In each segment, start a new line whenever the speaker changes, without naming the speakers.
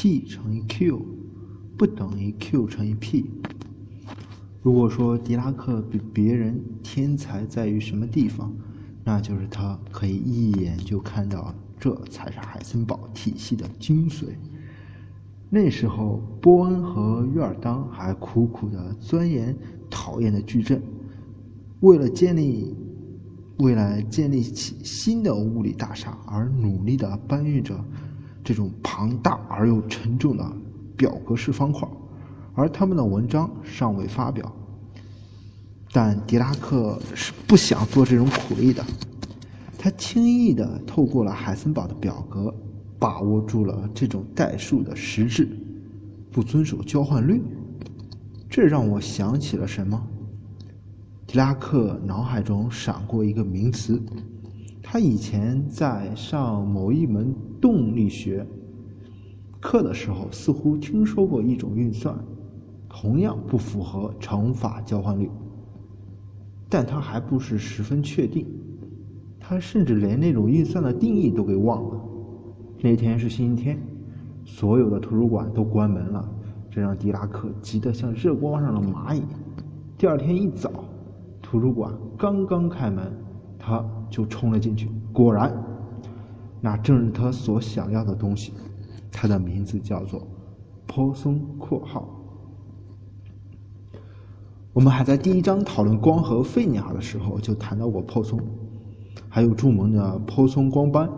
P 乘以 Q 不等于 Q 乘以 P。如果说狄拉克比别人天才在于什么地方，那就是他可以一眼就看到这才是海森堡体系的精髓。那时候，波恩和约尔当还苦苦的钻研讨厌的矩阵，为了建立、为了建立起新的物理大厦而努力的搬运着这种庞大而又沉重的表格式方块，而他们的文章尚未发表。但狄拉克是不想做这种苦力的，他轻易的透过了海森堡的表格。把握住了这种代数的实质，不遵守交换律，这让我想起了什么？狄拉克脑海中闪过一个名词，他以前在上某一门动力学课的时候，似乎听说过一种运算，同样不符合乘法交换律，但他还不是十分确定，他甚至连那种运算的定义都给忘了。那天是星期天，所有的图书馆都关门了，这让狄拉克急得像热锅上的蚂蚁。第二天一早，图书馆刚刚开门，他就冲了进去。果然，那正是他所想要的东西。他的名字叫做波松括号。我们还在第一章讨论光和费尼尔的时候就谈到过波松，还有著名的波松光斑。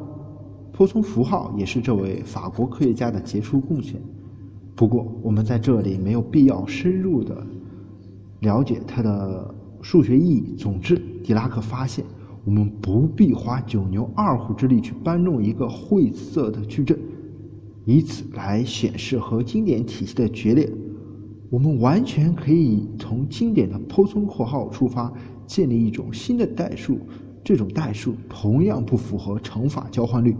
波松符号也是这位法国科学家的杰出贡献。不过，我们在这里没有必要深入的了解它的数学意义。总之，狄拉克发现，我们不必花九牛二虎之力去搬弄一个晦涩的矩阵，以此来显示和经典体系的决裂。我们完全可以从经典的波松括号出发，建立一种新的代数。这种代数同样不符合乘法交换律。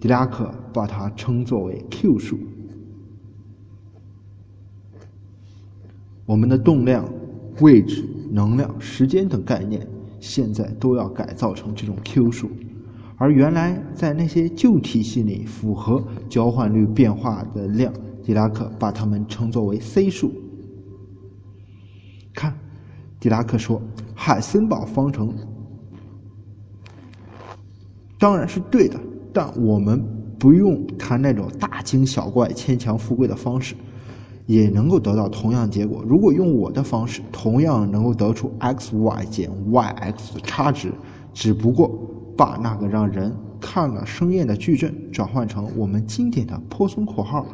狄拉克把它称作为 Q 数。我们的动量、位置、能量、时间等概念，现在都要改造成这种 Q 数，而原来在那些旧体系里符合交换律变化的量，狄拉克把它们称作为 C 数。看，狄拉克说，海森堡方程当然是对的。但我们不用谈那种大惊小怪、牵强附会的方式，也能够得到同样结果。如果用我的方式，同样能够得出 x y 减 y x 的差值，只不过把那个让人看了生厌的矩阵转换成我们经典的泊松括号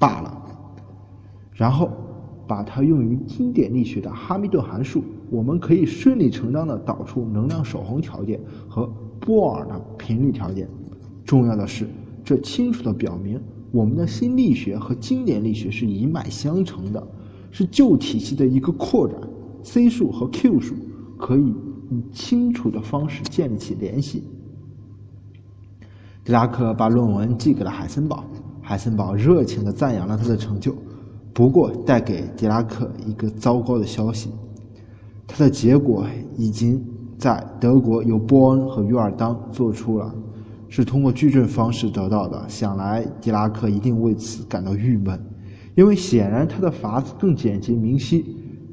罢了。然后把它用于经典力学的哈密顿函数，我们可以顺理成章地导出能量守恒条件和波尔的频率条件。重要的是，这清楚地表明，我们的新力学和经典力学是一脉相承的，是旧体系的一个扩展。C 数和 Q 数可以以清楚的方式建立起联系。狄拉克把论文寄给了海森堡，海森堡热情地赞扬了他的成就，不过带给狄拉克一个糟糕的消息：他的结果已经在德国由波恩和约尔当做出了。是通过矩阵方式得到的，想来狄拉克一定为此感到郁闷，因为显然他的法子更简洁明晰。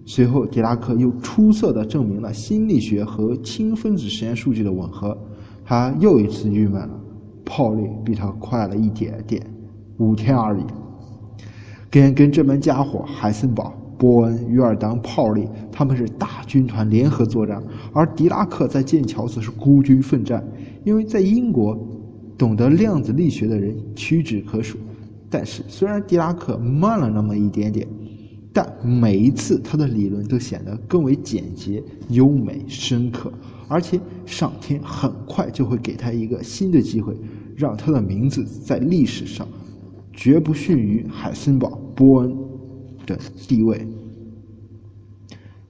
随后，狄拉克又出色地证明了新力学和氢分子实验数据的吻合，他又一次郁闷了。泡利比他快了一点点，五天而已。跟跟这帮家伙，海森堡、波恩、约尔当、泡利，他们是大军团联合作战，而狄拉克在剑桥则是孤军奋战。因为在英国，懂得量子力学的人屈指可数。但是，虽然狄拉克慢了那么一点点，但每一次他的理论都显得更为简洁、优美、深刻。而且，上天很快就会给他一个新的机会，让他的名字在历史上绝不逊于海森堡、波恩的地位。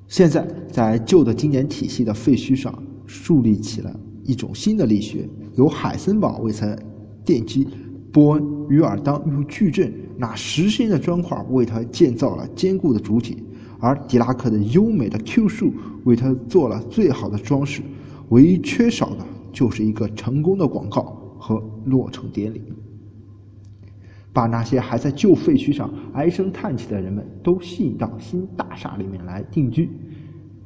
现在，在旧的经典体系的废墟上树立起了。一种新的力学，由海森堡为它奠基，波恩、与尔当用矩阵那实心的砖块为它建造了坚固的主体，而狄拉克的优美的 Q 数为它做了最好的装饰。唯一缺少的就是一个成功的广告和落成典礼。把那些还在旧废墟上唉声叹气的人们都吸引到新大厦里面来定居。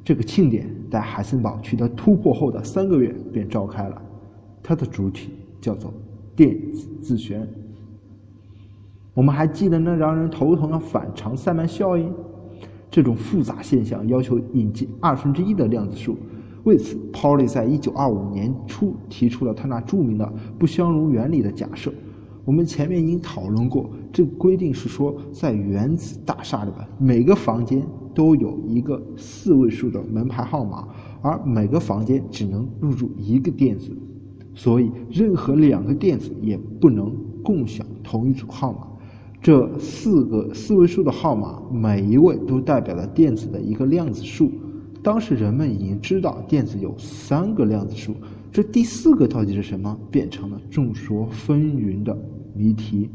这个庆典在海森堡取得突破后的三个月便召开了，它的主体叫做电子自旋。我们还记得那让人头疼的反常塞曼效应？这种复杂现象要求引进二分之一的量子数。为此，Pauli 在一九二五年初提出了他那著名的不相容原理的假设。我们前面已经讨论过，这个规定是说，在原子大厦里边，每个房间都有一个四位数的门牌号码，而每个房间只能入住一个电子，所以任何两个电子也不能共享同一组号码。这四个四位数的号码，每一位都代表了电子的一个量子数。当时人们已经知道电子有三个量子数。这第四个到底是什么？变成了众说纷纭的谜题。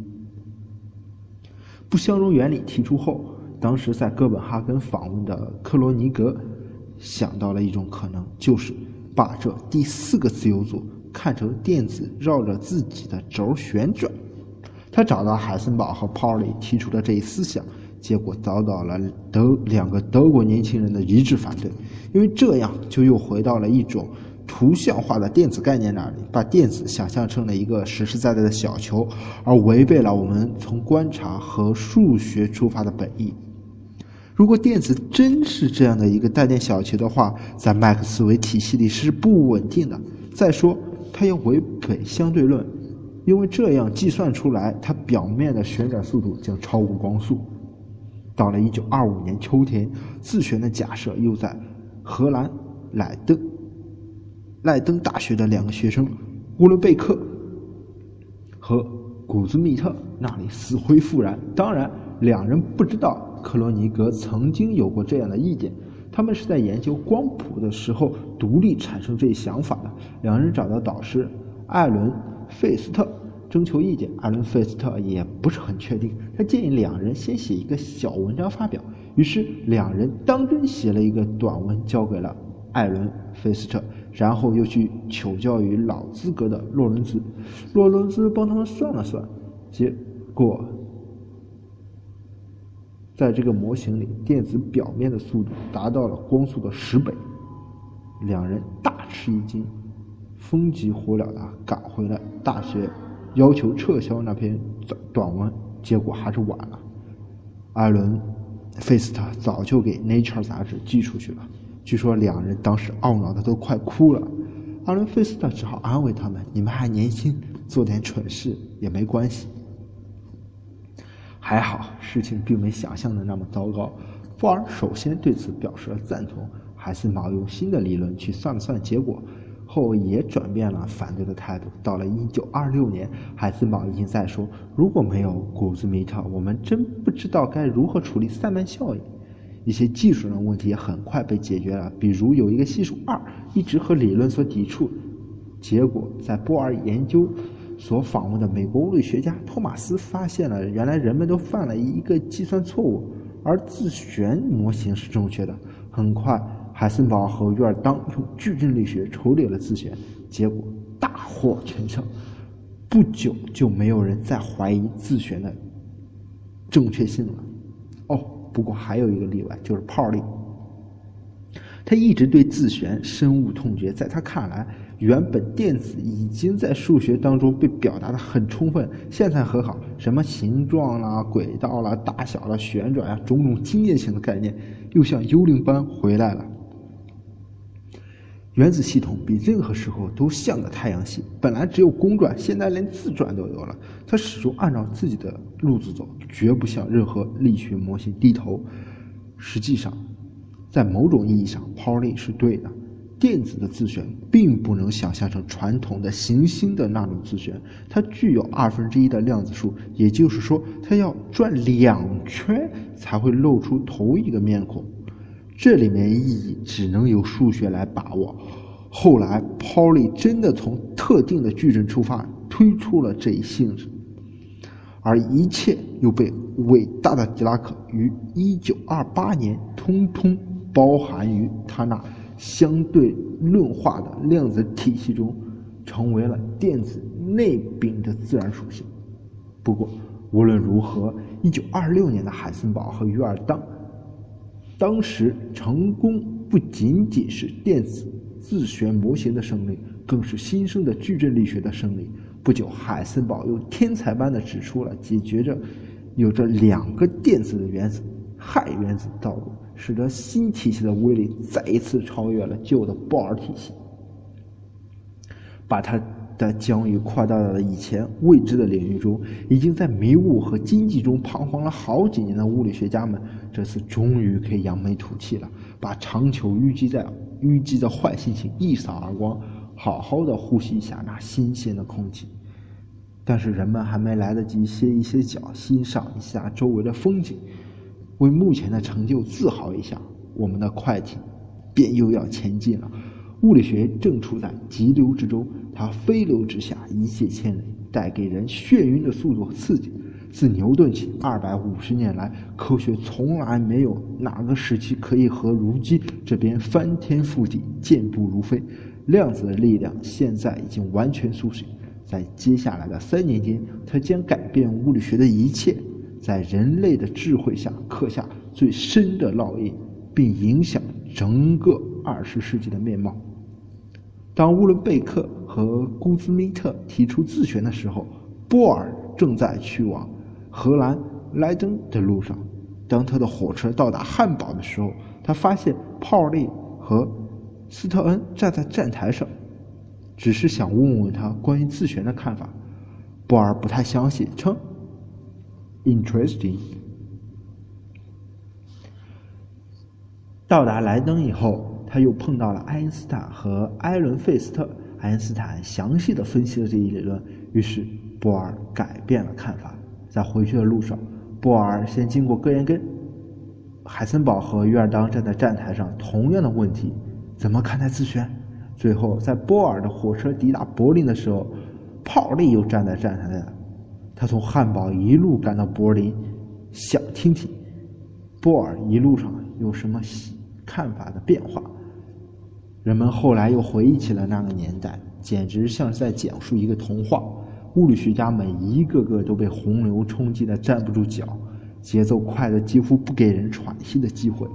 不相容原理提出后，当时在哥本哈根访问的克罗尼格想到了一种可能，就是把这第四个自由组看成电子绕着自己的轴旋转。他找到海森堡和 Pauli 提出了这一思想，结果遭到了德两个德国年轻人的一致反对，因为这样就又回到了一种。图像化的电子概念那里，把电子想象成了一个实实在在的小球，而违背了我们从观察和数学出发的本意。如果电子真是这样的一个带电小球的话，在麦克斯韦体系里是不稳定的。再说，它又违背相对论，因为这样计算出来，它表面的旋转速度将超过光速。到了1925年秋天，自旋的假设又在荷兰莱登。赖登大学的两个学生乌伦贝克和古兹密特那里死灰复燃。当然，两人不知道克罗尼格曾经有过这样的意见。他们是在研究光谱的时候独立产生这一想法的。两人找到导师艾伦费斯特征求意见，艾伦费斯特也不是很确定。他建议两人先写一个小文章发表。于是两人当真写了一个短文交给了艾伦费斯特。然后又去求教于老资格的洛伦兹，洛伦兹帮他们算了算，结果，在这个模型里，电子表面的速度达到了光速的十倍。两人大吃一惊，风急火燎的赶回了大学，要求撤销那篇短短文。结果还是晚了，艾伦费斯特早就给《Nature》杂志寄出去了。据说两人当时懊恼的都快哭了，阿伦费斯特只好安慰他们：“你们还年轻，做点蠢事也没关系。”还好，事情并没想象的那么糟糕。布尔首先对此表示了赞同，海森堡用新的理论去算了算结果后，也转变了反对的态度。到了1926年，海森堡已经在说：“如果没有古兹米特，我们真不知道该如何处理塞曼效应。”一些技术上的问题也很快被解决了，比如有一个系数二一直和理论所抵触，结果在波尔研究所访问的美国物理学家托马斯发现了，原来人们都犯了一个计算错误，而自旋模型是正确的。很快，海森堡和约尔当用矩阵力学处理了自旋，结果大获全胜。不久就没有人再怀疑自旋的正确性了。哦。不过还有一个例外，就是泡利。他一直对自旋深恶痛绝。在他看来，原本电子已经在数学当中被表达的很充分，现在很好，什么形状啦、轨道啦、大小啦、旋转啊，种种经验性的概念又像幽灵般回来了。原子系统比任何时候都像个太阳系，本来只有公转，现在连自转都有了。它始终按照自己的路子走，绝不向任何力学模型低头。实际上，在某种意义上，Pauli 是对的。电子的自旋并不能想象成传统的行星的那种自旋，它具有二分之一的量子数，也就是说，它要转两圈才会露出头一个面孔。这里面意义只能由数学来把握。后来，Pauli 真的从特定的矩阵出发，推出了这一性质，而一切又被伟大的狄拉克于1928年通通包含于他那相对论化的量子体系中，成为了电子内禀的自然属性。不过，无论如何，1926年的海森堡和约尔当，当时成功不仅仅是电子自旋模型的胜利，更是新生的矩阵力学的胜利。不久，海森堡又天才般的指出了解决着有着两个电子的原子——氦原子道路，使得新体系的威力再一次超越了旧的鲍尔体系，把它。的疆域扩大到了以前未知的领域中，已经在迷雾和经济中彷徨了好几年的物理学家们，这次终于可以扬眉吐气了，把长久淤积在淤积的坏心情一扫而光，好好的呼吸一下那新鲜的空气。但是人们还没来得及歇一歇脚，欣赏一下周围的风景，为目前的成就自豪一下，我们的快艇便又要前进了。物理学正处在急流之中。它飞流直下，一泻千里，带给人眩晕的速度和刺激。自牛顿起，二百五十年来，科学从来没有哪个时期可以和如今这边翻天覆地、健步如飞。量子的力量现在已经完全苏醒，在接下来的三年间，它将改变物理学的一切，在人类的智慧下刻下最深的烙印，并影响整个二十世纪的面貌。当乌伦贝克和古兹米特提出自旋的时候，波尔正在去往荷兰莱登的路上。当他的火车到达汉堡的时候，他发现泡利和斯特恩站在站台上，只是想问问他关于自旋的看法。波尔不太相信，称：“Interesting。”到达莱登以后。他又碰到了爱因斯坦和埃伦·费斯特。爱因斯坦详细的分析了这一理论，于是波尔改变了看法。在回去的路上，波尔先经过哥廷根，海森堡和约尔当站在站台上，同样的问题：怎么看待自旋？最后，在波尔的火车抵达柏林的时候，泡利又站在站台上。他从汉堡一路赶到柏林，想听听波尔一路上有什么看法的变化。人们后来又回忆起了那个年代，简直像是在讲述一个童话。物理学家们一个个都被洪流冲击得站不住脚，节奏快得几乎不给人喘息的机会。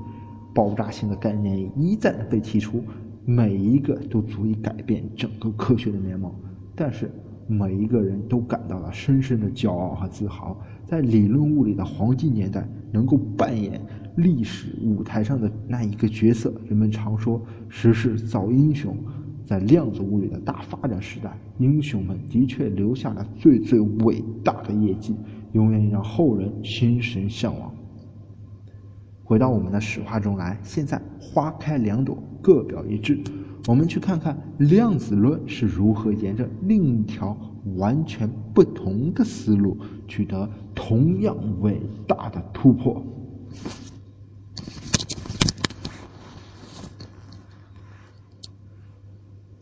爆炸性的概念一再的被提出，每一个都足以改变整个科学的面貌。但是每一个人都感到了深深的骄傲和自豪，在理论物理的黄金年代能够扮演。历史舞台上的那一个角色，人们常说“时势造英雄”。在量子物理的大发展时代，英雄们的确留下了最最伟大的业绩，永远让后人心神向往。回到我们的史话中来，现在花开两朵，各表一枝。我们去看看量子论是如何沿着另一条完全不同的思路，取得同样伟大的突破。